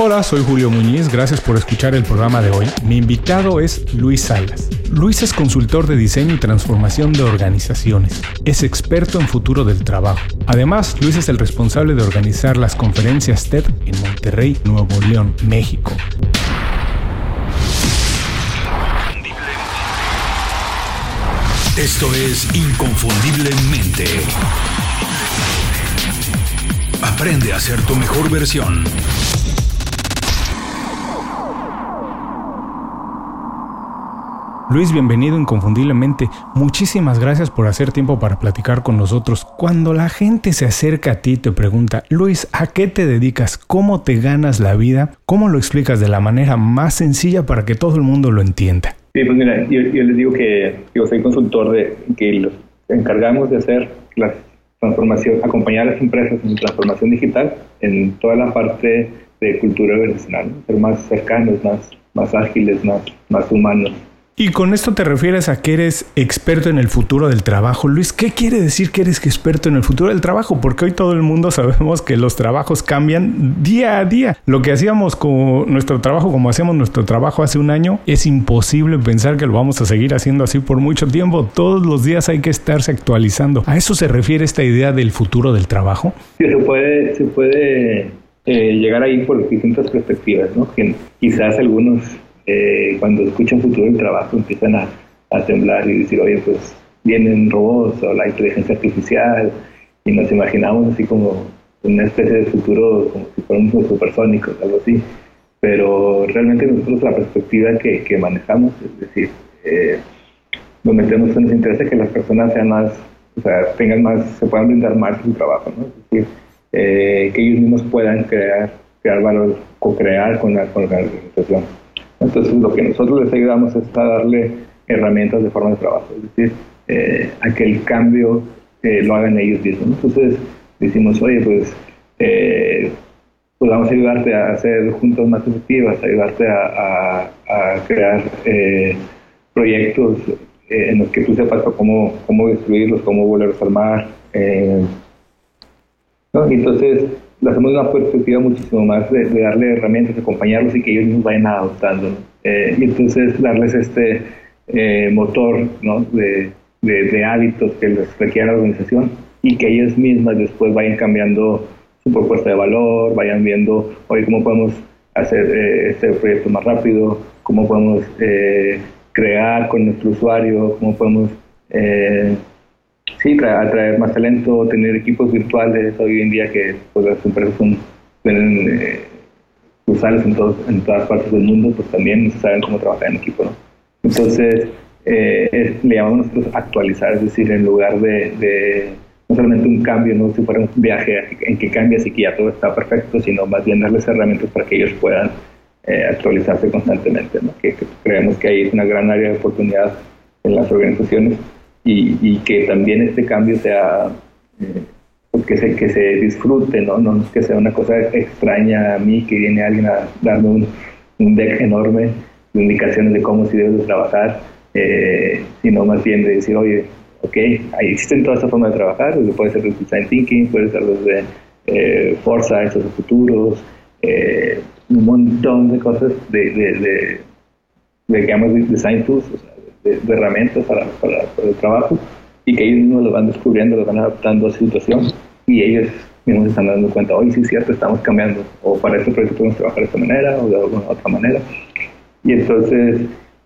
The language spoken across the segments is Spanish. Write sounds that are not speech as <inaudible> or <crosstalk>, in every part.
Hola, soy Julio Muñiz, gracias por escuchar el programa de hoy. Mi invitado es Luis Salas. Luis es consultor de diseño y transformación de organizaciones. Es experto en futuro del trabajo. Además, Luis es el responsable de organizar las conferencias TED en Monterrey, Nuevo León, México. Esto es Inconfundiblemente. Aprende a ser tu mejor versión. Luis, bienvenido inconfundiblemente. Muchísimas gracias por hacer tiempo para platicar con nosotros. Cuando la gente se acerca a ti y te pregunta, Luis, ¿a qué te dedicas? ¿Cómo te ganas la vida? ¿Cómo lo explicas de la manera más sencilla para que todo el mundo lo entienda? Sí, pues mira, yo, les digo que yo soy consultor de que los encargamos de hacer la transformación, acompañar a las empresas en transformación digital en toda la parte de cultura organizacional, ser más cercanos, más, más ágiles, más, más humanos. Y con esto te refieres a que eres experto en el futuro del trabajo. Luis, ¿qué quiere decir que eres experto en el futuro del trabajo? Porque hoy todo el mundo <laughs> sabemos que los trabajos cambian día a día. Lo que hacíamos con nuestro trabajo, como hacíamos nuestro trabajo hace un año, es imposible pensar que lo vamos a seguir haciendo así por mucho tiempo. Todos los días hay que estarse actualizando. ¿A eso se refiere esta idea del futuro del trabajo? Sí, se puede, se puede eh, llegar ahí por distintas perspectivas, ¿no? quizás algunos eh, cuando escuchan futuro del trabajo empiezan a, temblar y decir, oye, pues vienen robots o la inteligencia artificial y nos imaginamos así como una especie de futuro como si fuéramos supersónicos, algo así. Pero realmente nosotros la perspectiva que, manejamos, es decir, eh, nos metemos en nos interesa que las personas sean más, o sea, tengan más, se puedan brindar más su trabajo, ¿no? Es decir, eh, que ellos mismos puedan crear, crear valor, co-crear con con la organización. Entonces, lo que nosotros les ayudamos es a darle herramientas de forma de trabajo, es decir, eh, a que el cambio eh, lo hagan ellos mismos. Entonces, decimos, oye, pues, eh, pues vamos a ayudarte a hacer juntos más efectivas, ayudarte a, crear proyectos en los que tú sepas cómo, cómo destruirlos, cómo volverlos a armar. Entonces, le hacemos una perspectiva muchísimo más de, darle herramientas, acompañarlos y que ellos mismos vayan adoptando. Eh, y entonces darles este eh, motor de, de, hábitos que les requiere la organización y que ellos mismas después vayan cambiando su propuesta de valor, vayan viendo, oye, cómo podemos hacer eh, este proyecto más rápido, cómo podemos crear con nuestro usuario, cómo podemos Sí, atraer más talento, tener equipos virtuales hoy en día que pues, las empresas son, tienen eh, en, todos, en todas partes del mundo, pues también saben cómo trabajar en equipo. Entonces, eh, le llamamos nosotros actualizar, es decir, en lugar de, no solamente un cambio, no si fuera un viaje en que cambias y que ya todo está perfecto, sino más bien darles herramientas para que ellos puedan eh, actualizarse constantemente, que, que creemos que ahí es una gran área de oportunidad en las organizaciones y, que también este cambio sea, eh, pues que, se, que se disfrute, ¿no? No que sea una cosa extraña a mí, que viene alguien a darme un, un deck enorme de indicaciones de cómo si debo trabajar, eh, sino más bien de decir, oye, ok, ahí existen todas estas formas de trabajar, puede ser desde design thinking, puede ser desde eh, foresight, de futuros, eh, un montón de cosas de, de, de, de, de design tools, de, herramientas para, para, el trabajo y que ellos mismos lo van descubriendo, lo van adaptando a su situación y ellos mismos se están dando cuenta, hoy sí es cierto, estamos cambiando, o para este proyecto podemos trabajar de esta manera o de alguna otra manera. Y entonces,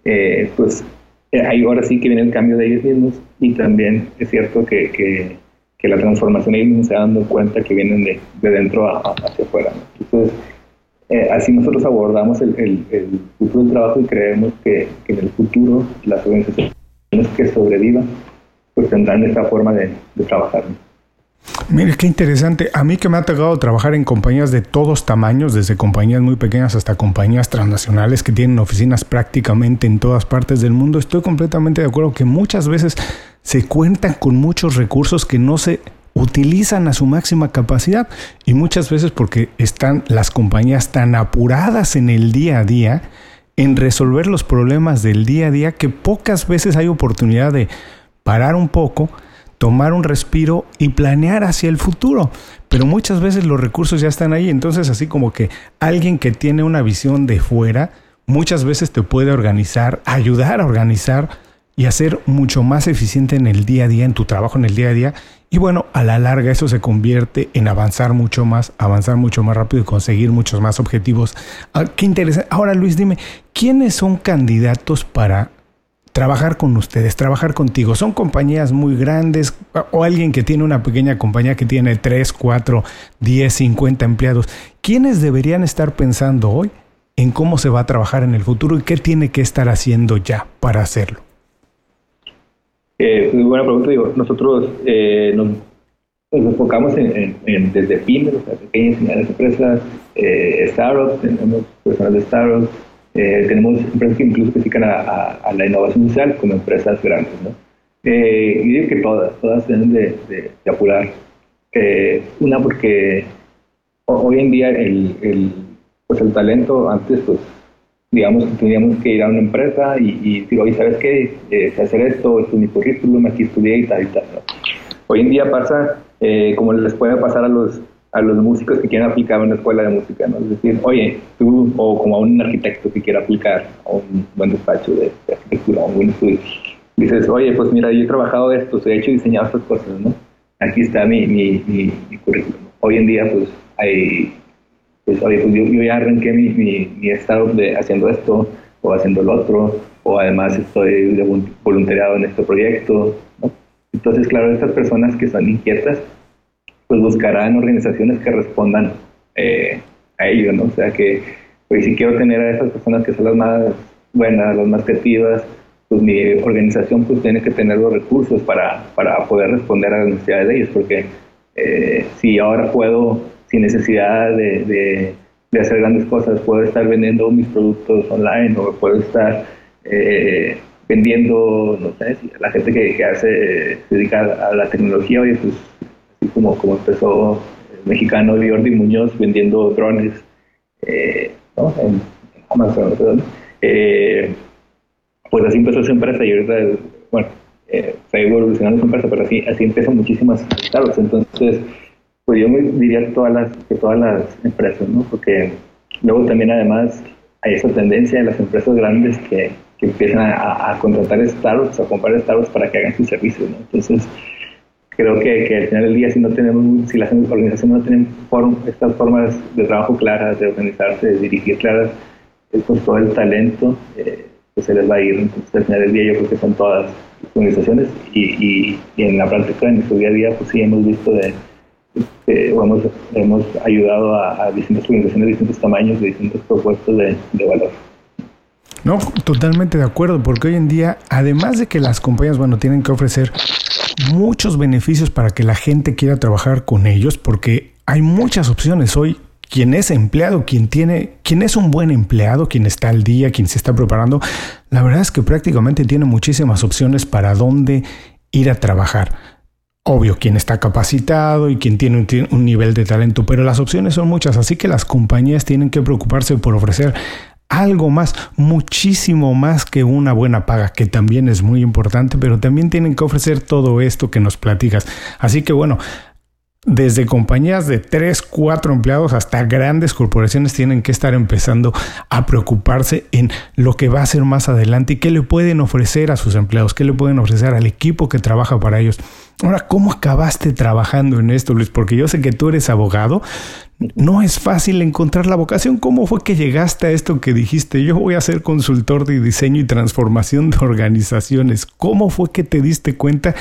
eh, pues eh, ahí ahora sí que viene el cambio de ellos mismos y también es cierto que, que, que la transformación ellos mismos se dan dando cuenta que vienen de, de dentro hacia afuera. Entonces, eh, así nosotros abordamos el, futuro del trabajo y creemos que, en el futuro las organizaciones que sobrevivan pues tendrán esta forma de, trabajar. Mire, qué interesante. A mí que me ha tocado trabajar en compañías de todos tamaños, desde compañías muy pequeñas hasta compañías transnacionales que tienen oficinas prácticamente en todas partes del mundo, estoy completamente de acuerdo que muchas veces se cuentan con muchos recursos que no se utilizan a su máxima capacidad y muchas veces porque están las compañías tan apuradas en el día a día en resolver los problemas del día a día que pocas veces hay oportunidad de parar un poco, tomar un respiro y planear hacia el futuro. Pero muchas veces los recursos ya están ahí, entonces así como que alguien que tiene una visión de fuera, muchas veces te puede organizar, ayudar a organizar y hacer mucho más eficiente en el día a día, en tu trabajo en el día a día. Y bueno, a la larga eso se convierte en avanzar mucho más, avanzar mucho más rápido y conseguir muchos más objetivos. Ah, qué interesante. Ahora Luis, dime, ¿quiénes son candidatos para trabajar con ustedes, trabajar contigo? ¿Son compañías muy grandes o alguien que tiene una pequeña compañía que tiene 3, 4, 10, 50 empleados? ¿Quiénes deberían estar pensando hoy en cómo se va a trabajar en el futuro y qué tiene que estar haciendo ya para hacerlo? Eh, buena pregunta. Digo, nosotros eh, nos, enfocamos en, desde pymes, o pequeñas y medianas empresas, eh, startups, tenemos personas de startups, eh, tenemos empresas que incluso se a, la innovación social como empresas grandes. ¿no? y digo que todas, todas tienen de, apurar. una porque hoy en día el, el, pues el talento antes pues digamos que teníamos que ir a una empresa y, y decir, oye, ¿sabes qué? Eh, hacer esto, esto es mi currículum, aquí estudié y tal y tal. Hoy en día pasa eh, como les puede pasar a los, a los músicos que quieren aplicar a una escuela de música, ¿no? Es decir, oye, tú, o como a un arquitecto que quiera aplicar a un buen despacho de, arquitectura, a un buen estudio, dices, oye, pues mira, yo he trabajado esto, he hecho y diseñado estas cosas, ¿no? Aquí está mi, mi, mi currículum. Hoy en día, pues, hay pues, oye, pues yo, ya arranqué mi, mi, estado de haciendo esto o haciendo lo otro, o además estoy de voluntariado en este proyecto. Entonces, claro, estas personas que son inquietas, pues buscarán organizaciones que respondan eh, a ello, ¿no? O sea que, pues si quiero tener a esas personas que son las más buenas, las más creativas, pues mi organización pues tiene que tener los recursos para, para poder responder a las necesidades de ellos, porque eh, si ahora puedo sin necesidad de, hacer grandes cosas. Puedo estar vendiendo mis productos online o puedo estar eh, vendiendo, no sé, la gente que, hace, se dedica a la tecnología, oye, pues así como, como empezó el mexicano Jordi Muñoz vendiendo drones eh, en, Amazon, eh, pues así empezó su empresa y ahorita, bueno, eh, fue evolucionando su empresa, pero así, así empiezan muchísimas startups. Entonces, pues yo diría todas las, que todas las empresas, ¿no? Porque luego también además hay esa tendencia de las empresas grandes que, que empiezan a, contratar startups, a comprar startups para que hagan sus servicios, ¿no? Entonces, creo que, que, al final del día si no tenemos, si las organizaciones no tienen estas formas de trabajo claras, de organizarse, de dirigir claras, pues todo el talento eh, pues se les va a ir. Entonces al final del día yo creo que son todas las organizaciones y, y, y en la práctica, en nuestro día a día, pues sí hemos visto de hemos, hemos ayudado a, distintas organizaciones de distintos tamaños, de distintos propuestos de, valor. No, totalmente de acuerdo, porque hoy en día, además de que las compañías, bueno, tienen que ofrecer muchos beneficios para que la gente quiera trabajar con ellos, porque hay muchas opciones hoy. Quien es empleado, quien tiene, quien es un buen empleado, quien está al día, quien se está preparando, la verdad es que prácticamente tiene muchísimas opciones para dónde ir a trabajar. Obvio, quien está capacitado y quien tiene un, nivel de talento, pero las opciones son muchas, así que las compañías tienen que preocuparse por ofrecer algo más, muchísimo más que una buena paga, que también es muy importante, pero también tienen que ofrecer todo esto que nos platicas. Así que bueno, desde compañías de 3, 4 empleados hasta grandes corporaciones tienen que estar empezando a preocuparse en lo que va a ser más adelante y qué le pueden ofrecer a sus empleados, qué le pueden ofrecer al equipo que trabaja para ellos. Ahora, ¿cómo acabaste trabajando en esto, Luis? Porque yo sé que tú eres abogado. No es fácil encontrar la vocación. ¿Cómo fue que llegaste a esto que dijiste? Yo voy a ser consultor de diseño y transformación de organizaciones. ¿Cómo fue que te diste cuenta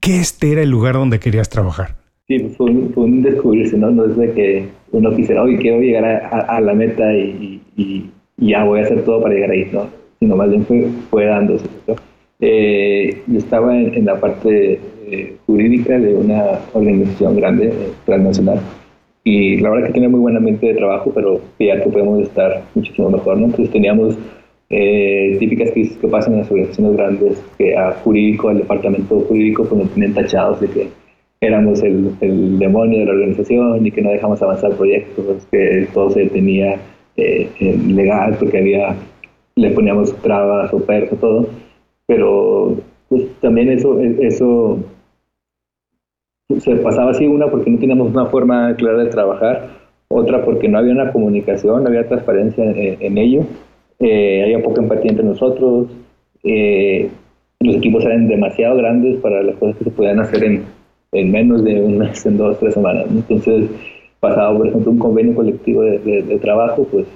que este era el lugar donde querías trabajar? Sí, pues fue un, descubrirse, ¿no? No es de que uno quisiera, oye, quiero llegar a, la meta y, ya voy a hacer todo para llegar ahí, ¿no? Sino más bien fue, fue dándose, eh, yo estaba en, la parte eh, jurídica de una organización grande, eh, transnacional, y la verdad que tenía muy buena mente de trabajo, pero ya que podemos estar muchísimo mejor, ¿no? Entonces teníamos típicas crisis que pasan en las organizaciones grandes, que a jurídico, al departamento jurídico, pues nos tienen tachados de que éramos el, el, demonio de la organización y que no dejamos avanzar proyectos, que todo se detenía eh, legal porque había, le poníamos trabas o perros, todo. Pero pues, también eso, eso se pasaba así una porque no teníamos una forma clara de trabajar, otra porque no había una comunicación, no había transparencia en, ello, eh, había poca empatía entre nosotros, eh, los equipos eran demasiado grandes para las cosas que se podían hacer en, en menos de un mes, en dos, tres semanas. Entonces, pasaba, por ejemplo, un convenio colectivo de, de, trabajo, pues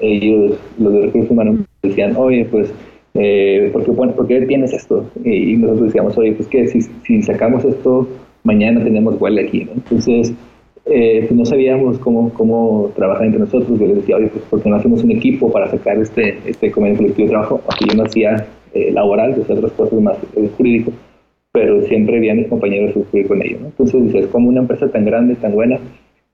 ellos, los de recursos humanos, decían, oye, pues, eh, ¿por, qué, ¿por, qué, tienes esto? Y, nosotros decíamos, oye, pues que si, si sacamos esto, mañana tenemos huelga aquí. ¿no? Entonces, eh, pues no sabíamos cómo, cómo trabajar entre nosotros. Yo les decía, oye, pues porque no hacemos un equipo para sacar este, este convenio colectivo de trabajo, aunque yo no hacía eh, laboral, hacía otras cosas más eh, jurídico, pero siempre vi a mis compañeros sufrir con ello. ¿no? Entonces dices, como una empresa tan grande, tan buena,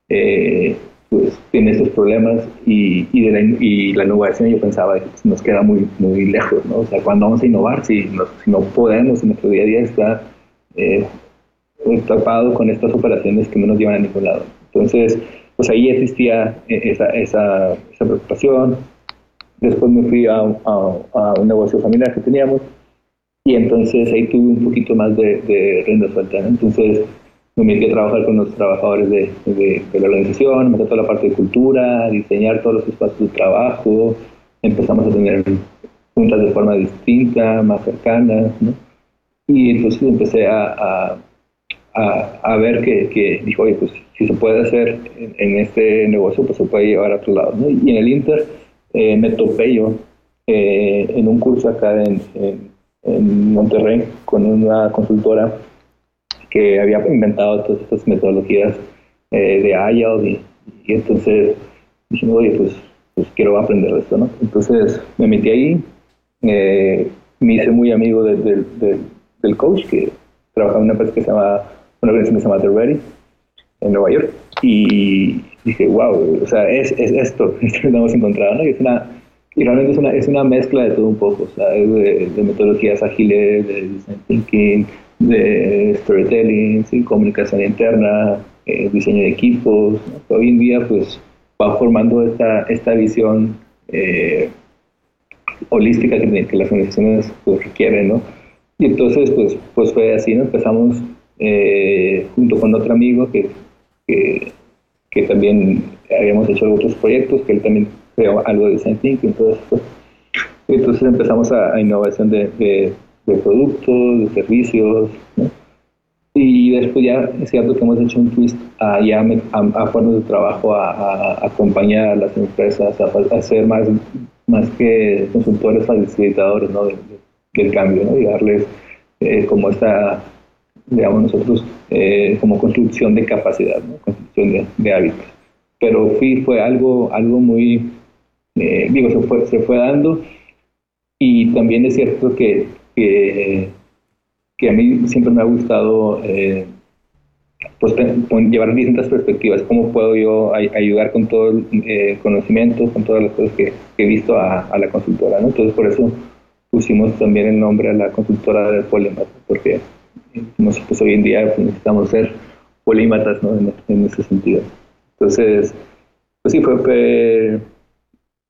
eh, pues tiene estos problemas y, y, de la, y la innovación yo pensaba pues, nos queda muy, muy lejos, ¿no? O sea, ¿cuándo vamos a innovar si, si no podemos, en nuestro día a día está eh, tapado con estas operaciones que no nos llevan a ningún lado. Entonces, pues ahí existía eh, esa, esa, esa preocupación. Después me fui a, a, un negocio familiar que teníamos y entonces ahí tuve un poquito más de, de renda suelta. Entonces me metí a trabajar con los trabajadores de, de, la organización, me toda la parte de cultura, diseñar todos los espacios de trabajo, empezamos a tener juntas de forma distinta, más cercanas, ¿no? Y entonces empecé a a, ver que, que, dijo, oye, pues si se puede hacer en, este negocio, pues se puede llevar a otro lado. Y en el Inter eh, me topé yo eh, en un curso acá en, en, Monterrey con una consultora que había inventado todas estas metodologías eh, de Agile y, entonces dije, oye, pues, pues quiero aprender esto, ¿no? Entonces me metí ahí, me hice muy amigo del coach que trabajaba en una empresa que se llama una organización que se llama The Ready en Nueva York y dije, wow, o sea, es, es esto, <laughs> esto que hemos encontrado, ¿no? Y, es una, y realmente es una, es una mezcla de todo un poco, sea, de, metodologías ágiles, de design thinking, de storytelling, comunicación interna, eh, diseño de equipos. Hoy en día, pues, va formando esta, esta visión eh, holística que, que, las organizaciones pues, requieren, ¿no? Y entonces, pues, pues fue así, ¿no? Empezamos eh, junto con otro amigo que, que, también habíamos hecho otros proyectos, que él también algo de design thinking, entonces, entonces empezamos a, innovación de, de, productos, de servicios, y después ya es cierto que hemos hecho un twist a, ya a, a de trabajo, a, acompañar a las empresas, a, ser más, más que consultores facilitadores ¿no? del cambio ¿no? y darles eh, como esta digamos nosotros, eh, como construcción de capacidad, construcción de, hábitos. Pero sí fue algo, algo muy, eh, digo, se fue, se fue dando y también es cierto que, que, a mí siempre me ha gustado eh, pues, llevar distintas perspectivas, cómo puedo yo ayudar con todo el conocimiento, con todas las cosas que, he visto a, a, la consultora. ¿no? Entonces por eso pusimos también el nombre a la consultora de Polymath, porque nosotros pues, hoy en día necesitamos ser polímatas ¿no? en, ese sentido. Entonces, pues sí, fue, fue,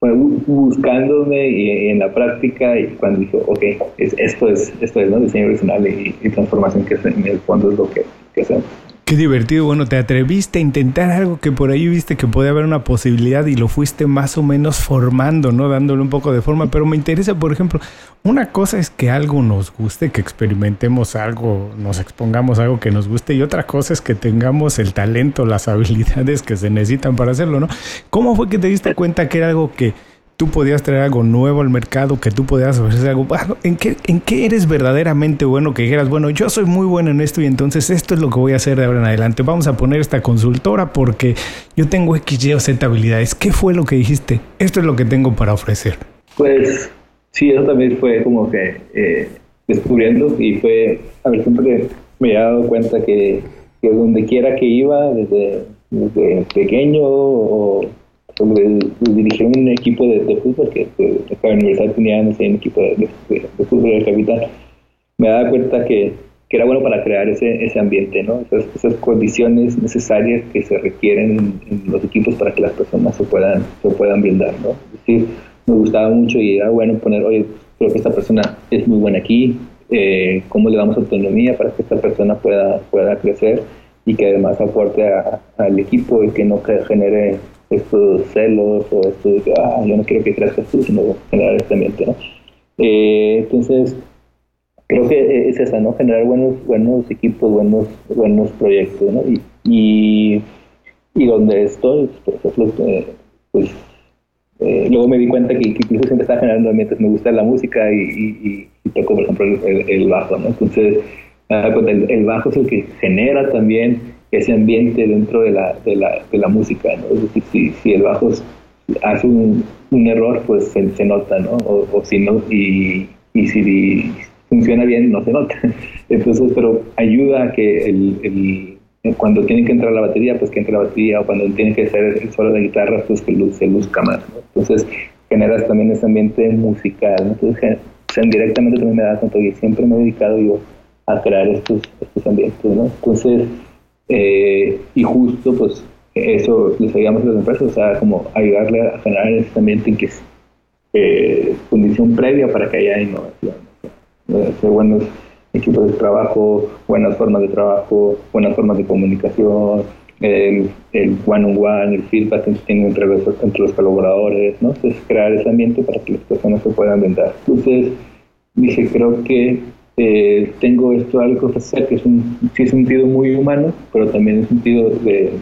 buscándome y, en la práctica y cuando dije, ok, es, esto es esto es ¿no? diseño personal y, transformación que en el fondo es lo que, que hacemos. Qué divertido, bueno, te atreviste a intentar algo que por ahí viste que podía haber una posibilidad y lo fuiste más o menos formando, ¿no? Dándole un poco de forma, pero me interesa, por ejemplo, una cosa es que algo nos guste, que experimentemos algo, nos expongamos algo que nos guste y otra cosa es que tengamos el talento, las <laughs> habilidades que se necesitan para hacerlo, ¿no? ¿Cómo fue que te diste cuenta que era algo que tú podías traer algo nuevo al mercado, que tú podías ofrecer algo. ¿En qué, ¿En qué eres verdaderamente bueno? Que dijeras, bueno, yo soy muy bueno en esto y entonces esto es lo que voy a hacer de ahora en adelante. Vamos a poner esta consultora porque yo tengo X, Y o Z habilidades. ¿Qué fue lo que dijiste? Esto es lo que tengo para ofrecer. Pues sí, eso también fue como que eh, descubriendo y fue, a ver, siempre me he dado cuenta que, que donde quiera que iba, desde, desde pequeño o dirigir un equipo de, fútbol, que, la universidad tenía un equipo de, fútbol de capital, me daba cuenta que, que, era bueno para crear ese, ese ambiente, ¿no? Esas, esas condiciones necesarias que se requieren en, los equipos para que las personas se puedan, se puedan brindar, ¿no? Es decir, me gustaba mucho y era bueno poner, oye, creo que esta persona es muy buena aquí, eh, cómo le damos autonomía para que esta persona pueda, pueda crecer y que además aporte al equipo y que no genere estos celos o esto de que, ah, yo no quiero que crezcas tú, sino generar este ambiente, ¿no? Eh, entonces, creo que es esa, ¿no? Generar buenos, buenos equipos, buenos, buenos proyectos, ¿no? Y, y, donde estoy, por ejemplo, eh, pues eh, luego me di cuenta que, incluso siempre estaba generando ambientes, me gusta la música y, toco, por ejemplo, el, bajo, ¿no? Entonces, el, el, bajo es el que genera también ese ambiente dentro de la, de la, de la música, ¿no? Si, si el bajo hace un, un error, pues se, nota, ¿no? O, o si no, y, y si funciona bien, no se nota. <laughs> Entonces, pero ayuda a que el, cuando tiene que entrar la batería, pues que entre la batería, o cuando tiene que hacer el solo de guitarra, pues que se luzca más. Entonces, generas también ese ambiente musical. Entonces, directamente también me da cuenta que siempre me he dedicado yo a crear estos, estos ambientes. ¿no? Entonces, eh, y justo, pues, eso les ayudamos a las empresas, o sea, como ayudarle a generar ese ambiente en que es eh, condición previa para que haya innovación. Hacer buenos equipos de trabajo, buenas formas de trabajo, buenas formas de comunicación, el, one-on-one, el feedback que tienen entre los, entre los colaboradores, ¿no? Entonces, crear ese ambiente para que las personas se puedan vender. Entonces, dije, creo que eh, tengo esto algo que hacer, que es un sí, sentido muy humano, pero también un sentido de,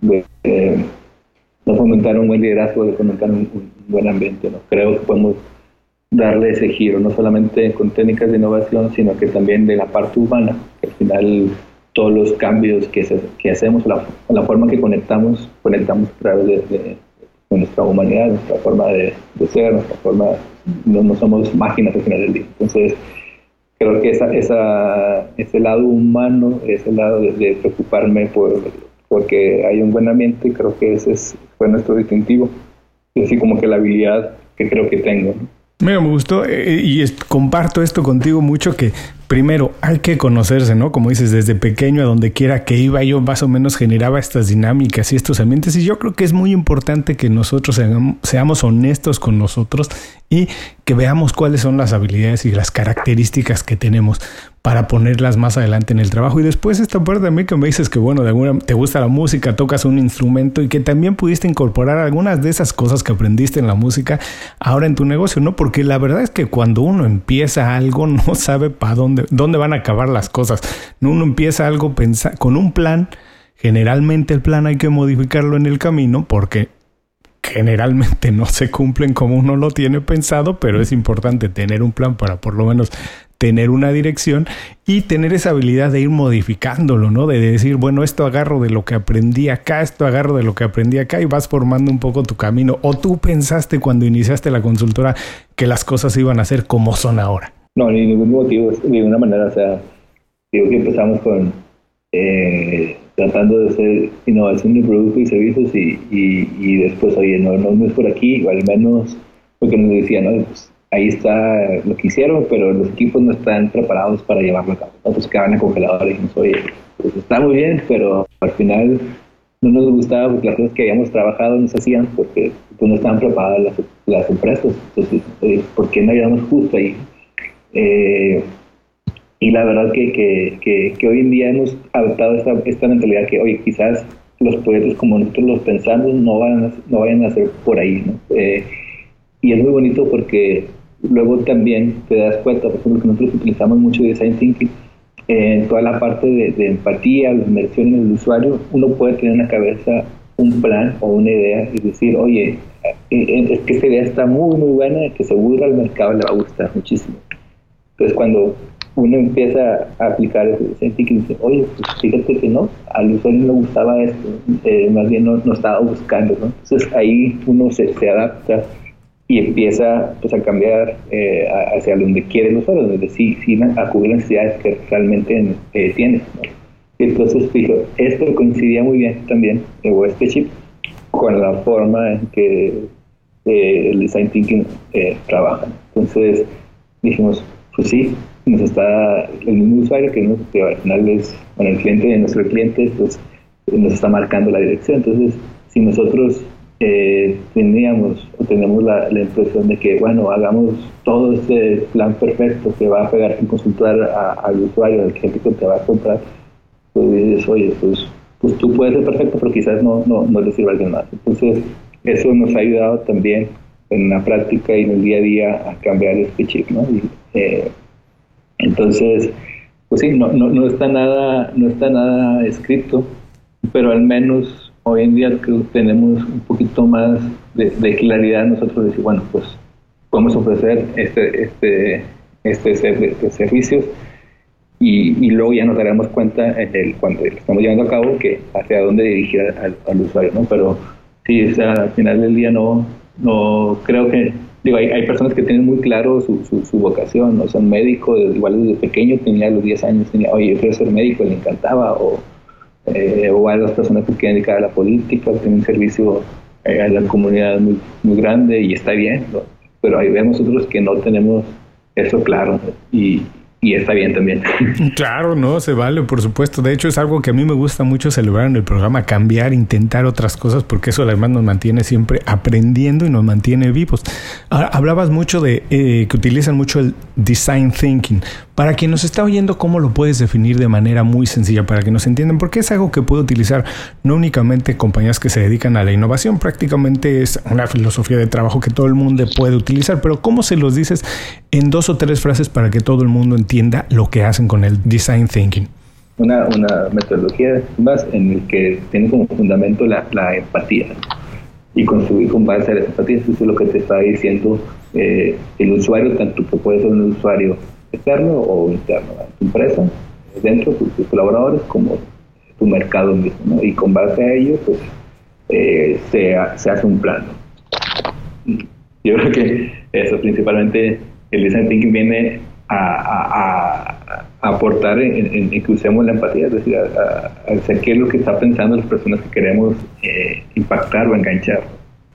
de, de fomentar un buen liderazgo, de fomentar un, un, buen ambiente. ¿no? Creo que podemos darle ese giro, no solamente con técnicas de innovación, sino que también de la parte humana, al final todos los cambios que, que hacemos, la, la forma que conectamos, conectamos a través de, nuestra humanidad, nuestra forma de, ser, nuestra forma, no, no, somos máquinas al final del día. Entonces, creo que esa, esa, ese lado humano, ese lado de, preocuparme por porque hay un buen ambiente, creo que ese es, fue nuestro distintivo. Y así como que la habilidad que creo que tengo. Mira, me gustó eh, y comparto esto contigo mucho que primero hay que conocerse, ¿no? Como dices, desde pequeño a donde quiera que iba yo más o menos generaba estas dinámicas y estos ambientes y yo creo que es muy importante que nosotros seamos honestos con nosotros y que veamos cuáles son las habilidades y las características que tenemos para ponerlas más adelante en el trabajo. Y después esta parte también que me dices que, bueno, de alguna, te gusta la música, tocas un instrumento y que también pudiste incorporar algunas de esas cosas que aprendiste en la música ahora en tu negocio, ¿no? Porque la verdad es que cuando uno empieza algo <laughs> no sabe para dónde, dónde van a acabar las cosas. Uno empieza algo con un plan. Generalmente el plan hay que modificarlo en el camino porque generalmente <laughs> no se cumplen como uno lo tiene pensado, pero es importante tener un plan para por lo menos tener una dirección y tener esa habilidad de ir modificándolo, ¿no? De decir, bueno, esto agarro de lo que aprendí acá, esto agarro de lo que aprendí acá y vas formando un poco tu camino. ¿O tú pensaste cuando iniciaste la consultora que las cosas iban a ser como son ahora? No, ni ningún motivo, de ninguna manera. O sea, digo que empezamos con eh, tratando de hacer innovación de productos y servicios y, y, después, oye, no, no, es por aquí, o al menos porque nos decían, ¿no? Pues, ahí está lo que hicieron, pero los equipos no están preparados para llevarlo a cabo. Entonces quedaban en congelador y dijimos, oye, pues está muy bien, pero al final no nos gustaba porque las cosas que habíamos trabajado no se hacían porque pues, no estaban preparadas las, las empresas. Entonces, ¿por qué no ayudamos justo ahí? Eh, y la verdad que, que, que, hoy en día hemos adoptado esta, esta mentalidad que, oye, quizás los proyectos como nosotros los pensamos no, van no vayan a ser por ahí, ¿no? Eh, y es muy bonito porque luego también te das cuenta, por ejemplo, que nosotros utilizamos mucho design thinking, en toda la parte de, empatía, la inmersión en el usuario, uno puede tener en la cabeza un plan o una idea y decir, oye, eh, eh, es que esta idea está muy, muy buena, que seguro al mercado le va a gustar muchísimo. Entonces, cuando uno empieza a aplicar ese thinking y dice, oye, pues fíjate que no, al usuario no gustaba esto, eh, más bien no, no, estaba buscando, ¿no? Entonces ahí uno se, se adapta y empieza pues, a cambiar eh, hacia donde quiere el usuario, donde sí, sí a necesidades que realmente eh, tiene. Entonces, fijo, esto coincidía muy bien también, o este chip, con la forma en que eh, el design thinking trabaja. Entonces, dijimos, pues sí, nos está el mismo usuario que, que al final es, bueno, el cliente de nuestro cliente, pues nos está marcando la dirección. Entonces, si nosotros eh, teníamos o tenemos la, impresión de que, bueno, hagamos todo este plan perfecto que va a pegar en consultar al usuario, al cliente que te va a comprar, pues dices, oye, pues, pues tú puedes ser perfecto, pero quizás no, no, no le sirva a alguien más. Entonces, eso nos ha ayudado también en la práctica y en el día a día a cambiar este chip, ¿no? Eh, entonces, pues sí, no, no, no, está nada, no está nada escrito, pero al menos hoy en día que tenemos un poquito más de, claridad nosotros decir, bueno, pues podemos ofrecer este, este, este, este servicios y, luego ya nos daremos cuenta el, cuando estamos llevando a cabo que hacia dónde dirigir al, usuario, ¿no? Pero sí, o sea, al final del día no, no creo que, hay, personas que tienen muy claro su, su, vocación, ¿no? Son médicos, igual desde pequeño tenía los 10 años, tenía, oye, yo quiero ser médico, le encantaba, o, eh, o hay las personas que quieren dedicar a la política, tienen un servicio eh, a la comunidad muy, grande y está bien, pero hay vemos otros que no tenemos eso claro y, y está bien también. <laughs> Claro, no, se vale, por supuesto. De hecho, es algo que a mí me gusta mucho celebrar en el programa, cambiar, intentar otras cosas, porque eso además nos mantiene siempre aprendiendo y nos mantiene vivos. Ahora, hablabas mucho de eh, que utilizan mucho el design thinking. Para quien nos está oyendo, ¿cómo lo puedes definir de manera muy sencilla para que nos entiendan? Porque es algo que puede utilizar no únicamente compañías que se dedican a la innovación, prácticamente es una filosofía de trabajo que todo el mundo puede utilizar, pero ¿cómo se los dices en dos o tres frases para que todo el mundo entienda lo que hacen con el design thinking? Una, una metodología más en el que tiene como fundamento la, la empatía y construir con base a la empatía. Eso es lo que te está diciendo eh, el usuario, tanto que puede ser un usuario externo o interno, tu empresa, dentro de tus, colaboradores, como tu mercado mismo. Y con base a ello, pues eh, se, se, hace un plan. Yo creo que eso, principalmente el design thinking viene a, aportar en, que usemos la empatía, es decir, a, a, qué es lo que está pensando las personas que queremos eh, impactar o enganchar.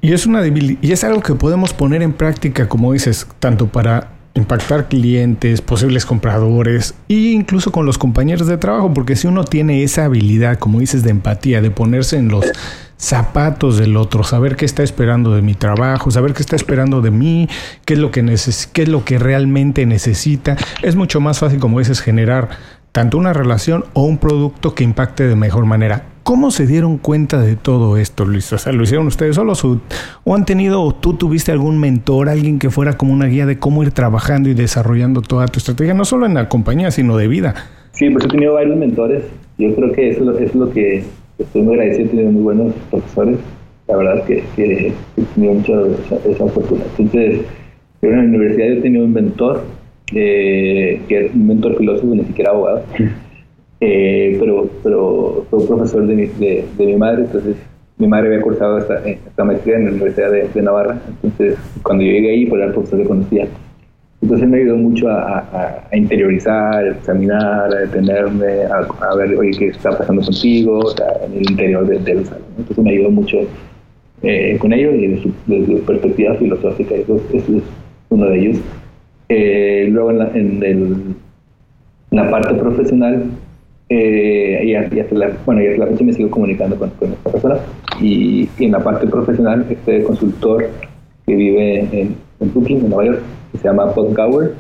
Y es, una y es algo que podemos poner en práctica, como dices, tanto para impactar clientes, posibles compradores e incluso con los compañeros de trabajo, porque si uno tiene esa habilidad, como dices, de empatía, de ponerse en los zapatos del otro, saber qué está esperando de mi trabajo, saber qué está esperando de mí, qué es lo que es lo que realmente necesita, es mucho más fácil, como dices, generar tanto una relación o un producto que impacte de mejor manera. ¿Cómo se dieron cuenta de todo esto, Luis? O sea, ¿lo hicieron ustedes solos o, han tenido o tú tuviste algún mentor, alguien que fuera como una guía de cómo ir trabajando y desarrollando toda tu estrategia, no solo en la compañía, sino de vida? Sí, pues he tenido varios mentores. Yo creo que eso es lo que estoy muy agradecido, he tenido muy buenos profesores. La verdad es que, que he tenido mucha esa, fortuna. Entonces, en la universidad yo he tenido un mentor, eh, que es un mentor filósofo, ni siquiera abogado. Eh, pero, pero fue profesor de mi, de, mi madre, entonces mi madre había cursado esta, esta maestría en la Universidad de, Navarra, entonces cuando yo llegué ahí, pues el profesor que conocía. Entonces me ayudó mucho a, interiorizar, a examinar, a detenerme, a, ver, oye, qué está pasando contigo, en el interior del de salón. Entonces me ayudó mucho eh, con ello y desde su, perspectiva filosófica, eso, es uno de ellos. Eh, luego en, el, en la parte profesional, eh, y, hasta la, bueno, y hasta la fecha me sigo comunicando con, esta persona. Y, en la parte profesional, este consultor que vive en, en Brooklyn, en Nueva York, que se llama Bob Gower.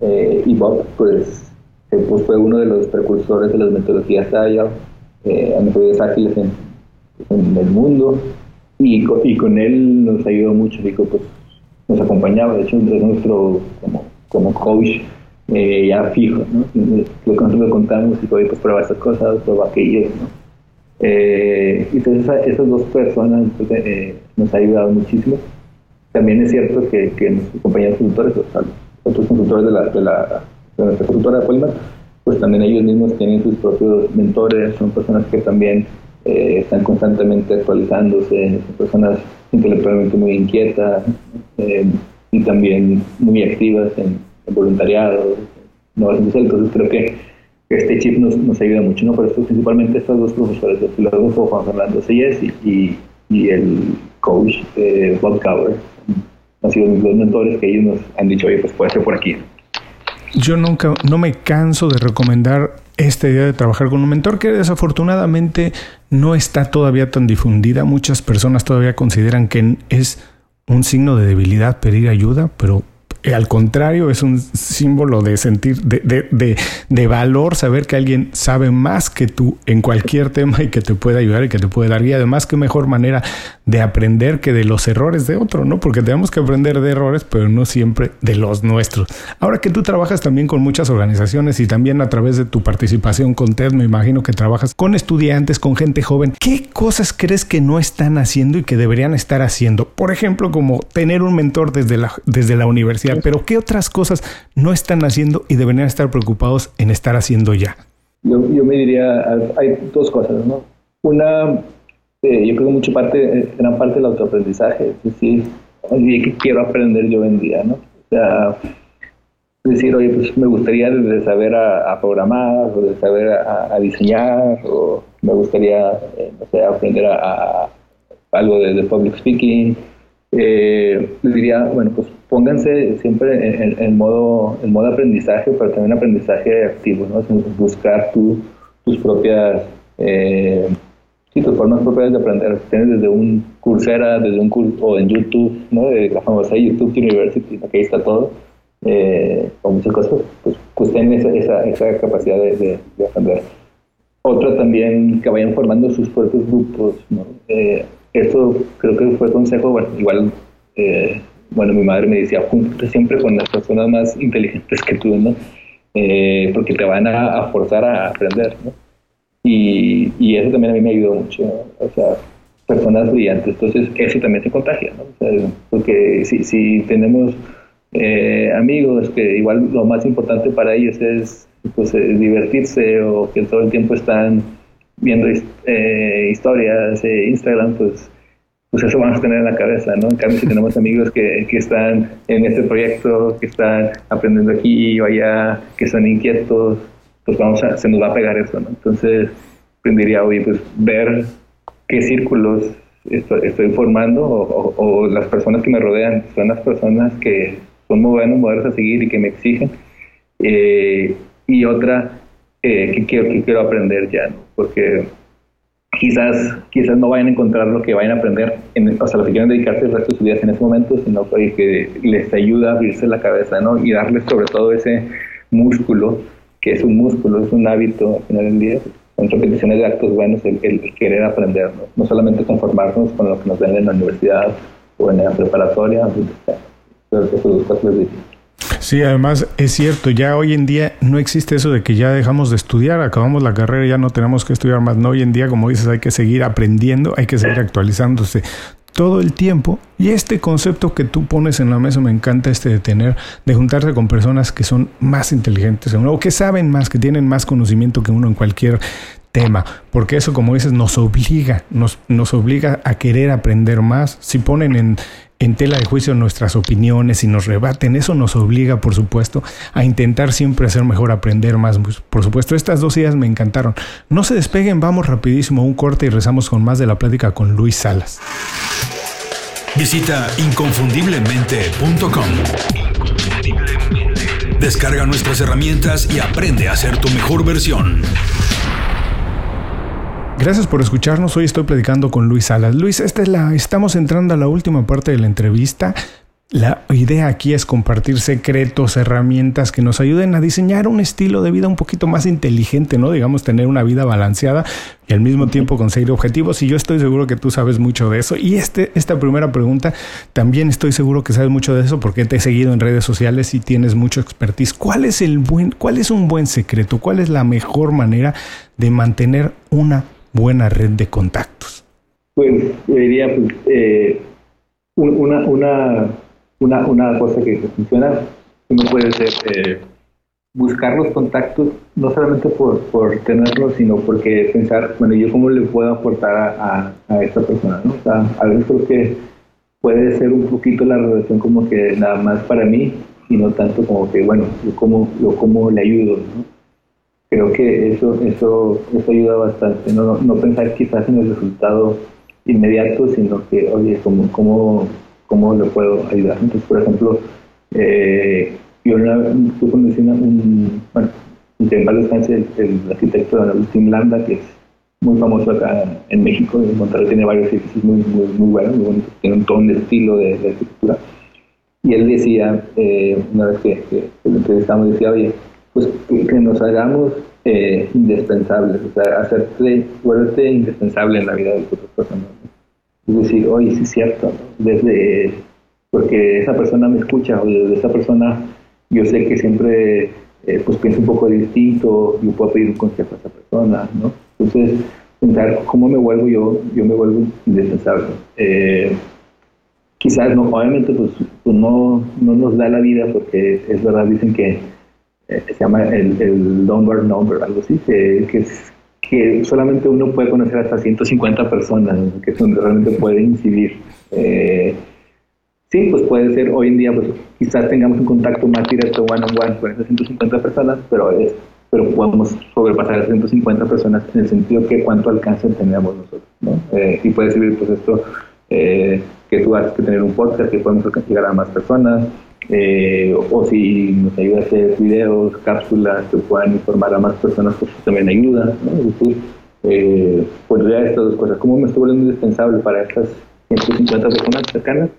Eh, y Bob, pues, eh, pues, fue uno de los precursores de las metodologías Agile, eh, metodologías ágiles en, en, el mundo. Y, y con él nos ayudó mucho, digo, pues, nos acompañaba, de hecho, es nuestro como, como coach eh, ya fijo, ¿no? Lo le contamos y pues prueba estas cosas, prueba aquello, ¿no? Eh, entonces esas dos personas eh, nos han ayudado muchísimo. También es cierto que, nuestros compañeros consultores, o sea, otros consultores de, la, de, la, de nuestra consultora de Polman, pues también ellos mismos tienen sus propios mentores, son personas que también eh, están constantemente actualizándose, son personas intelectualmente muy inquietas y también muy activas en, voluntariado, no entonces creo que este chip nos, nos ayuda mucho, ¿no? Por eso principalmente estos dos profesores, el filósofo Juan Fernando Seyes y, y, el coach eh, Bob Cower, han sido mis dos mentores que ellos nos han dicho, oye, pues puede ser por aquí. Yo nunca, no me canso de recomendar esta idea de trabajar con un mentor que desafortunadamente no está todavía tan difundida. Muchas personas todavía consideran que es un signo de debilidad pedir ayuda, pero al contrario, es un símbolo de sentir, de, de, de, valor, saber que alguien sabe más que tú en cualquier tema y que te puede ayudar y que te puede dar guía. Además, qué mejor manera de aprender que de los errores de otro, ¿no? Porque tenemos que aprender de errores, pero no siempre de los nuestros. Ahora que tú trabajas también con muchas organizaciones y también a través de tu participación con TED, me imagino que trabajas con estudiantes, con gente joven, ¿qué cosas crees que no están haciendo y que deberían estar haciendo? Por ejemplo, como tener un mentor desde la, desde la universidad, pero ¿qué otras cosas no están haciendo y deberían estar preocupados en estar haciendo ya? Yo, yo me diría, hay dos cosas, ¿no? Una yo creo que mucha parte, gran parte del autoaprendizaje, es decir, oye, ¿qué quiero aprender yo en día? ¿no? O sea, decir, oye, pues me gustaría de saber a, programar, o de saber a, diseñar, o me gustaría, eh, aprender a, algo de, public speaking. Eh, diría, bueno, pues pónganse siempre en, modo, en modo aprendizaje, pero también aprendizaje activo, ¿no? buscar tus propias eh, sí, tus formas propias de aprender. Tienes desde un Coursera, desde un curso, o en YouTube, ¿no? De la famosa YouTube University, aquí está todo, eh, o muchas cosas, pues, pues tienen esa, esa, capacidad de, aprender. Otra también, que vayan formando sus propios grupos, ¿no? Eh, esto creo que fue consejo, bueno, igual, eh, bueno, mi madre me decía, júntate siempre con las personas más inteligentes que tú, ¿no? Eh, porque te van a, forzar a aprender. Y, eso también a mí me ayudó mucho, o sea, personas brillantes, entonces eso también se contagia, porque si, si tenemos eh, amigos que igual lo más importante para ellos es pues, eh, divertirse o que todo el tiempo están viendo eh, historias, eh, Instagram, pues, pues eso vamos a tener en la cabeza, ¿no? En cambio, si tenemos <laughs> amigos que, que están en este proyecto, que están aprendiendo aquí o allá, que están inquietos, pues vamos a, se nos va a pegar eso, ¿no? Entonces, tendría hoy pues ver qué círculos estoy, formando o, las personas que me rodean son las personas que son muy buenos modelos a seguir y que me exigen. Eh, y otra, eh, que, quiero, que aprender ya, ¿no? Porque quizás, quizás no vayan a encontrar lo que vayan a aprender, en, o sea, lo que quieren dedicarse el resto de sus vidas en ese momento, sino que les ayuda a abrirse la cabeza, ¿no? Y darles sobre todo ese músculo que es un músculo, es un hábito al final del día, son repeticiones de actos buenos el, querer aprender, ¿no? solamente conformarnos con lo que nos den en la universidad o en la preparatoria, Sí, además es cierto, ya hoy en día no existe eso de que ya dejamos de estudiar, acabamos la carrera, ya no tenemos que estudiar más. No, hoy en día, como dices, hay que seguir aprendiendo, hay que seguir actualizándose todo el tiempo. Y este concepto que tú pones en la mesa me encanta este de tener, de juntarse con personas que son más inteligentes o que saben más, que tienen más conocimiento que uno en cualquier tema, porque eso, como dices, nos obliga, nos, nos obliga a querer aprender más. Si ponen en, en tela de juicio nuestras opiniones y nos rebaten. Eso nos obliga, por supuesto, a intentar siempre hacer mejor, aprender más. Pues, por supuesto, estas dos ideas me encantaron. No se despeguen, vamos rapidísimo a un corte y rezamos con más de la plática con Luis Salas. Visita inconfundiblemente.com. Descarga nuestras herramientas y aprende a ser tu mejor versión. Gracias por escucharnos. Hoy estoy predicando con Luis Salas. Luis, esta es la, estamos entrando a la última parte de la entrevista. La idea aquí es compartir secretos, herramientas que nos ayuden a diseñar un estilo de vida un poquito más inteligente, ¿no? Digamos, tener una vida balanceada y al mismo tiempo conseguir objetivos. Y yo estoy seguro que tú sabes mucho de eso. Y este, esta primera pregunta, también estoy seguro que sabes mucho de eso porque te he seguido en redes sociales y tienes mucho expertise. ¿Cuál es el buen, cuál es un buen secreto? ¿Cuál es la mejor manera de mantener una buena red de contactos? Pues yo diría, pues, eh, una, una, una, una, cosa que, funciona no puede ser eh, buscar los contactos, no solamente por, por tenerlos, sino porque pensar, bueno, yo cómo le puedo aportar a, a, esta persona, ¿no? O sea, a veces creo que puede ser un poquito la relación como que nada más para mí y no tanto como que, bueno, yo cómo, yo cómo le ayudo, ¿no? Creo que eso, eso, eso ayuda bastante, no, no pensar quizás en el resultado inmediato, sino que, oye, ¿cómo, cómo, cómo le puedo ayudar? Entonces, por ejemplo, eh, yo una, tú conocí un, bueno, en varios el, el arquitecto Agustín Landa, que es muy famoso acá en México, en Monterrey tiene varios edificios muy, muy, muy buenos, muy tiene un, todo un estilo de, de arquitectura. y él decía, eh, una vez que, que, lo entrevistamos, decía, oye, pues que, nos hagamos eh, indispensables, o sea, hacerte, vuelverte indispensable en la vida de otras personas. Es decir, oye, sí es cierto, desde, porque esa persona me escucha, o desde esa persona yo sé que siempre eh, pues piensa un poco distinto, yo puedo pedir un consejo a esa persona, ¿no? Entonces, pensar cómo me vuelvo yo, yo me vuelvo indispensable. Eh, quizás no, obviamente pues, pues, no, no nos da la vida porque es verdad, dicen que eh, se llama el, el number number, algo así, que, que, que, solamente uno puede conocer hasta 150 personas, que es donde realmente puede incidir. Eh, sí, pues puede ser hoy en día, pues quizás tengamos un contacto más directo one on one con esas 150 personas, pero es pero podemos sobrepasar a 150 personas en el sentido que cuánto alcance tenemos nosotros. ¿no? Eh, y puede servir pues esto eh, que tú haces que tener un podcast que podemos llegar a más personas, eh, o si nos ayuda a hacer videos, cápsulas que puedan informar a más personas, pues también ayuda. ¿no? Es decir, eh, podría estas dos cosas. ¿Cómo me estoy volviendo indispensable para estas 150 personas cercanas?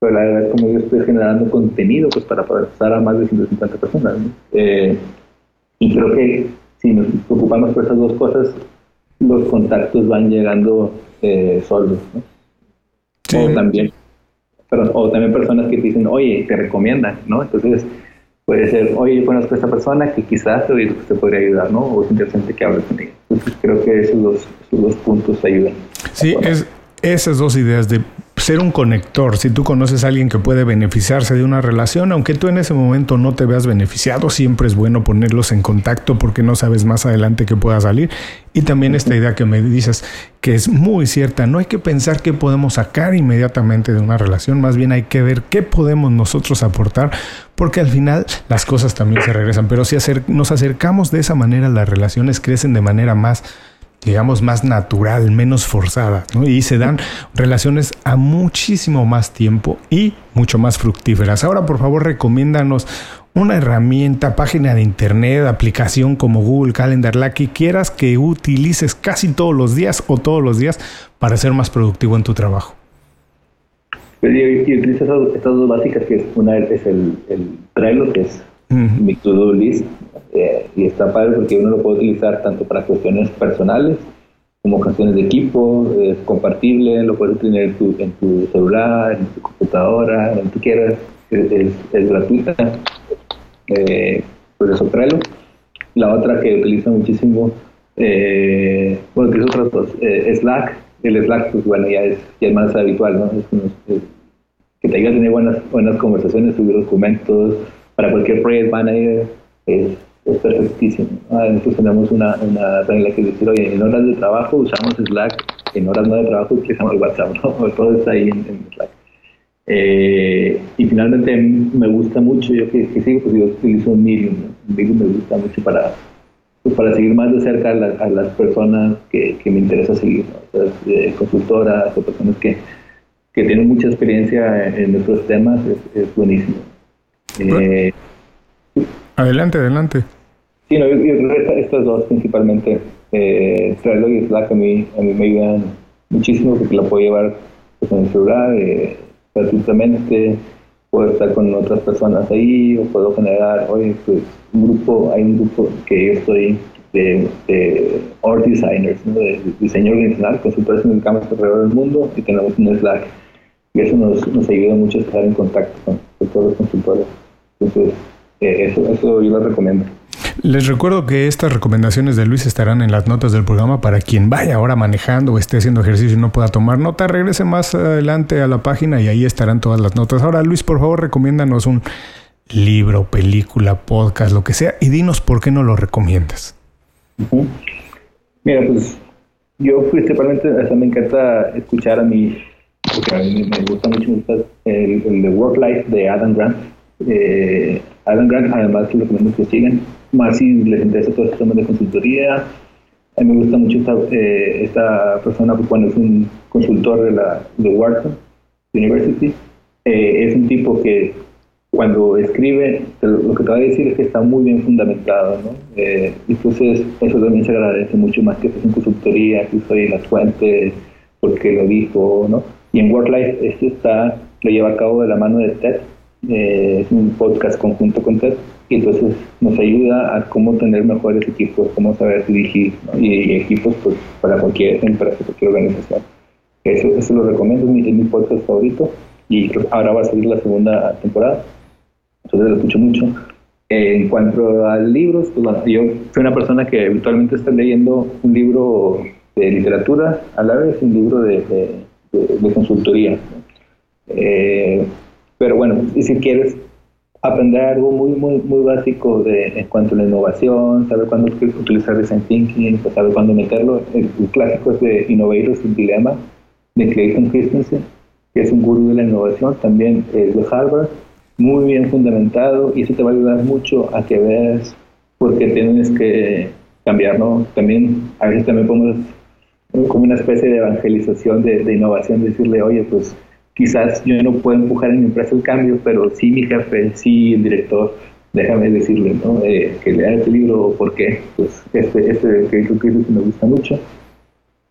Pero la verdad es como yo estoy generando contenido pues para poder pasar a más de 150 personas. Eh, y creo que si nos preocupamos por esas dos cosas, los contactos van llegando eh, solos. ¿no? O también, o también personas que te dicen, oye, te recomiendan, ¿no? Entonces puede ser, oye, yo conozco a esta persona que quizás te, podría ayudar, ¿no? O es interesante que hables con ella. Entonces creo que esos dos, esos dos puntos ayudan. Sí, es esas dos ideas de ser un conector, si tú conoces a alguien que puede beneficiarse de una relación, aunque tú en ese momento no te veas beneficiado, siempre es bueno ponerlos en contacto porque no sabes más adelante que pueda salir. Y también esta idea que me dices, que es muy cierta, no hay que pensar qué podemos sacar inmediatamente de una relación, más bien hay que ver qué podemos nosotros aportar, porque al final las cosas también se regresan. Pero si nos acercamos de esa manera, las relaciones crecen de manera más digamos, más natural, menos forzada, ¿no? Y se dan relaciones a muchísimo más tiempo y mucho más fructíferas. Ahora, por favor, recomiéndanos una herramienta, página de internet, aplicación como Google Calendar, la que quieras que utilices casi todos los días o todos los días para ser más productivo en tu trabajo. Pues yo, utilizo estas, dos básicas, que una es el, el Trello, que es mi to-do list, eh, y está padre porque uno lo puede utilizar tanto para cuestiones personales como cuestiones de equipo, es compartible, lo puedes tener en tu, celular, en tu computadora, donde tú quieras, es, es, gratuita. Eh, eso Trello. La otra que utilizo muchísimo, eh, bueno, utilizo otras dos, eh, Slack. El Slack, pues bueno, ya es, ya es más habitual, ¿no? Es, que te ayuda a tener buenas, buenas conversaciones, subir documentos, para cualquier project manager es es perfectísimo. Ah, nosotros tenemos una, una regla que decir, oye, en horas de trabajo usamos Slack, en horas no de trabajo utilizamos WhatsApp, ¿no? <laughs> Todo está ahí en, Slack. Eh, y finalmente me gusta mucho, yo que, sigo, pues yo utilizo Medium, ¿no? Medium me gusta mucho para, pues para seguir más de cerca a, las personas que, que, me interesa seguir, ¿no? o consultoras o personas que, que tienen mucha experiencia en, estos temas, es, buenísimo. Eh, adelante, adelante. Sí, no, estas dos principalmente, eh, Trello y Slack a mí, a mí me ayudan muchísimo porque la puedo llevar pues, en el celular eh, gratuitamente, puedo estar con otras personas ahí o puedo generar, oye, pues un grupo, hay un grupo que yo estoy de, de art designers, de, diseño organizacional, consultores en el campo alrededor del mundo y tenemos un Slack y eso nos, nos ayuda mucho a estar en contacto con, todos los consultores. Entonces, eh, eso, eso yo lo recomiendo. Les recuerdo que estas recomendaciones de Luis estarán en las notas del programa para quien vaya ahora manejando o esté haciendo ejercicio y no pueda tomar nota. Regrese más adelante a la página y ahí estarán todas las notas. Ahora, Luis, por favor, recomiéndanos un libro, película, podcast, lo que sea, y dinos por qué no lo recomiendas. Mira, pues yo principalmente me encanta escuchar a mi, porque a me gusta mucho el, el The Work Life de Adam Grant. Eh, Adam Grant, además, lo recomiendo que sigan más si les interesa todo este tema de consultoría. A mí me gusta mucho esta, eh, esta persona, cuando es un consultor de, la, de Wharton University. Eh, es un tipo que cuando escribe, lo que te va a decir es que está muy bien fundamentado, ¿no? Eh, entonces, eso también se agradece mucho más que en consultoría, que soy la fuente, porque lo dijo, ¿no? Y en WorkLife, esto está, lo lleva a cabo de la mano de TED, eh, es un podcast conjunto con TED, y entonces nos ayuda a cómo tener mejores equipos, cómo saber dirigir y, equipos pues, para cualquier empresa, cualquier organización. Eso, eso lo recomiendo, es mi, podcast favorito y ahora va a salir la segunda temporada, entonces lo escucho mucho. en cuanto a libros, pues bueno, yo soy una persona que habitualmente está leyendo un libro de literatura a la vez, un libro de, de, consultoría. Eh, pero bueno, y si quieres aprender algo muy, muy, muy básico de, en cuanto a la innovación, saber cuándo utilizar design thinking, pues saber cuándo meterlo. El, clásico es de Innovators Dilemma de Clayton Christensen, que es un gurú de la innovación, también es de Harvard, muy bien fundamentado y eso te va a ayudar mucho a que veas por qué tienes que cambiar, ¿no? También, a veces también podemos como una especie de evangelización de innovación, decirle, oye, pues quizás yo no puedo empujar en mi empresa el cambio, pero sí mi jefe, sí el director, déjame decirle ¿no? Eh, que lea este libro, ¿por qué? Pues este, este que me gusta mucho.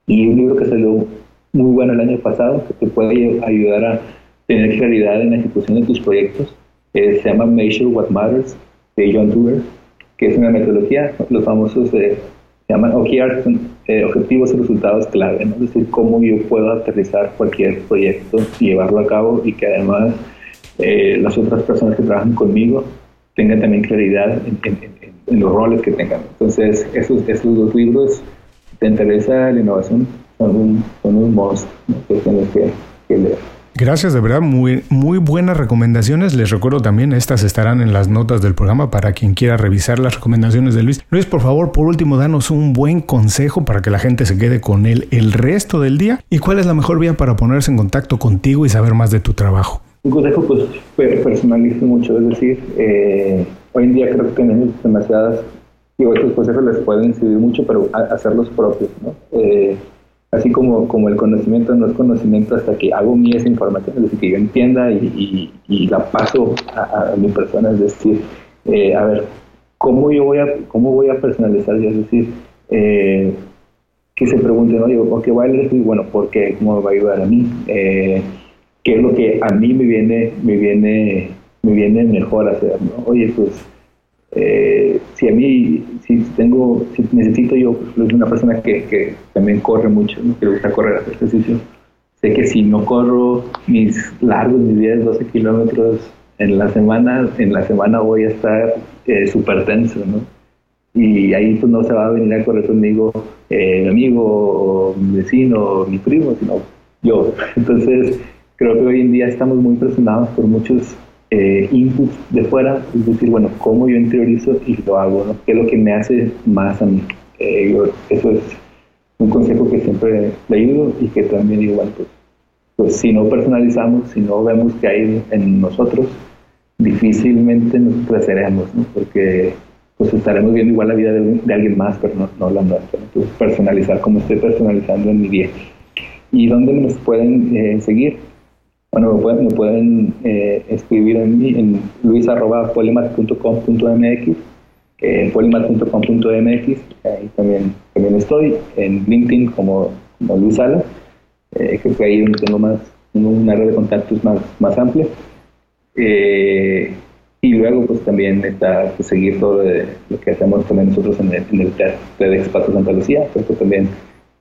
Y un libro que salió muy bueno el año pasado, que te puede ayudar a tener claridad en la ejecución de tus proyectos, se llama Measure What Matters, de John Dewar, que es una metodología, los famosos de se llaman OKR, eh, objetivos y resultados clave, ¿no? es decir, cómo yo puedo aterrizar cualquier proyecto y llevarlo a cabo y que además eh, las otras personas que trabajan conmigo tengan también claridad en, los roles que tengan. Entonces, esos, esos dos libros, te interesa la innovación, son un, son un must que tienes que leer. Gracias, de verdad, muy, muy buenas recomendaciones. Les recuerdo también, estas estarán en las notas del programa para quien quiera revisar las recomendaciones de Luis. Luis, por favor, por último, danos un buen consejo para que la gente se quede con él el resto del día. ¿Y cuál es la mejor vía para ponerse en contacto contigo y saber más de tu trabajo? Un consejo, pues, personalizo mucho. Es decir, eh, hoy en día creo que tenemos demasiadas, digo, estos consejos les pueden servir mucho, pero hacerlos propios, ¿no? Eh, así como, como el conocimiento no es conocimiento hasta que hago mi esa información, es decir, que yo entienda y, la paso a, mi persona, es decir, eh, a ver, ¿cómo yo voy a, cómo voy a personalizar? Es decir, eh, que se pregunten, oye, ¿qué va a leer y bueno, ¿por qué? ¿Cómo me va a ayudar a mí? Eh, ¿Qué es lo que a mí me viene, me viene, me viene mejor hacer? Oye, pues eh, si a mí, si tengo, si necesito yo, pues, una persona que, que también corre mucho, que le gusta correr, hacer ejercicio, sé que si no corro mis largos, mis 10, 12 kilómetros en la semana, en la semana voy a estar eh, súper tenso, ¿no? Y ahí pues no se va a venir a correr conmigo eh, mi amigo, o mi vecino, o mi primo, sino yo. <laughs> Entonces, creo que hoy en día estamos muy presionados por muchos eh, inputs de fuera, es decir, bueno, cómo yo interiorizo y lo hago, ¿no? ¿Qué es lo que me hace más a mí? Eh, eso es un consejo que siempre le ayudo y que también igual, pues, pues si no personalizamos, si no vemos que hay en nosotros, difícilmente nos creceremos, ¿no? Porque pues estaremos viendo igual la vida de, alguien más, pero no, no la nuestra. Entonces, personalizar como estoy personalizando en mi día. ¿Y dónde nos pueden eh, seguir? Bueno, me pueden, eh, escribir en, mí, en luis.polimat.com.mx, en polimat.com.mx, ahí también, también estoy, en LinkedIn como, Luis Sala, eh, creo que ahí tengo más, una red de contactos más, más amplia. Eh, y luego pues también está pues, seguir todo lo que hacemos también nosotros en el, en el TED, TEDx Pato Santa Lucía, porque también,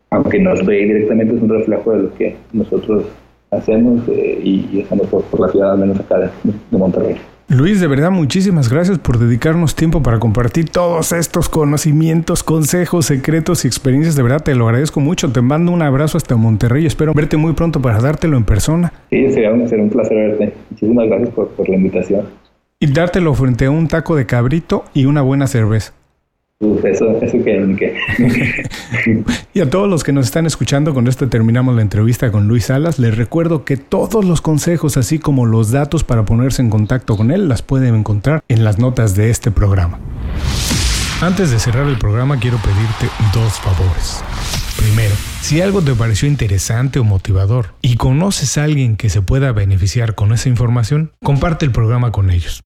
aunque no estoy directamente, es un reflejo de lo que nosotros hacemos eh, y, estamos por, la ciudad, al menos acá de, Monterrey. Luis, de verdad, muchísimas gracias por dedicarnos tiempo para compartir todos estos conocimientos, consejos, secretos y experiencias. De verdad, te lo agradezco mucho. Te mando un abrazo hasta Monterrey. Espero verte muy pronto para dártelo en persona. Sí, sería un, un placer verte. Muchísimas gracias por, por la invitación. Y dártelo frente a un taco de cabrito y una buena cerveza eso, eso que, <laughs> y a todos los que nos están escuchando, con esto terminamos la entrevista con Luis Salas. Les recuerdo que todos los consejos, así como los datos para ponerse en contacto con él, las pueden encontrar en las notas de este programa. Antes de cerrar el programa, quiero pedirte dos favores. Primero, si algo te pareció interesante o motivador y conoces a alguien que se pueda beneficiar con esa información, comparte el programa con ellos.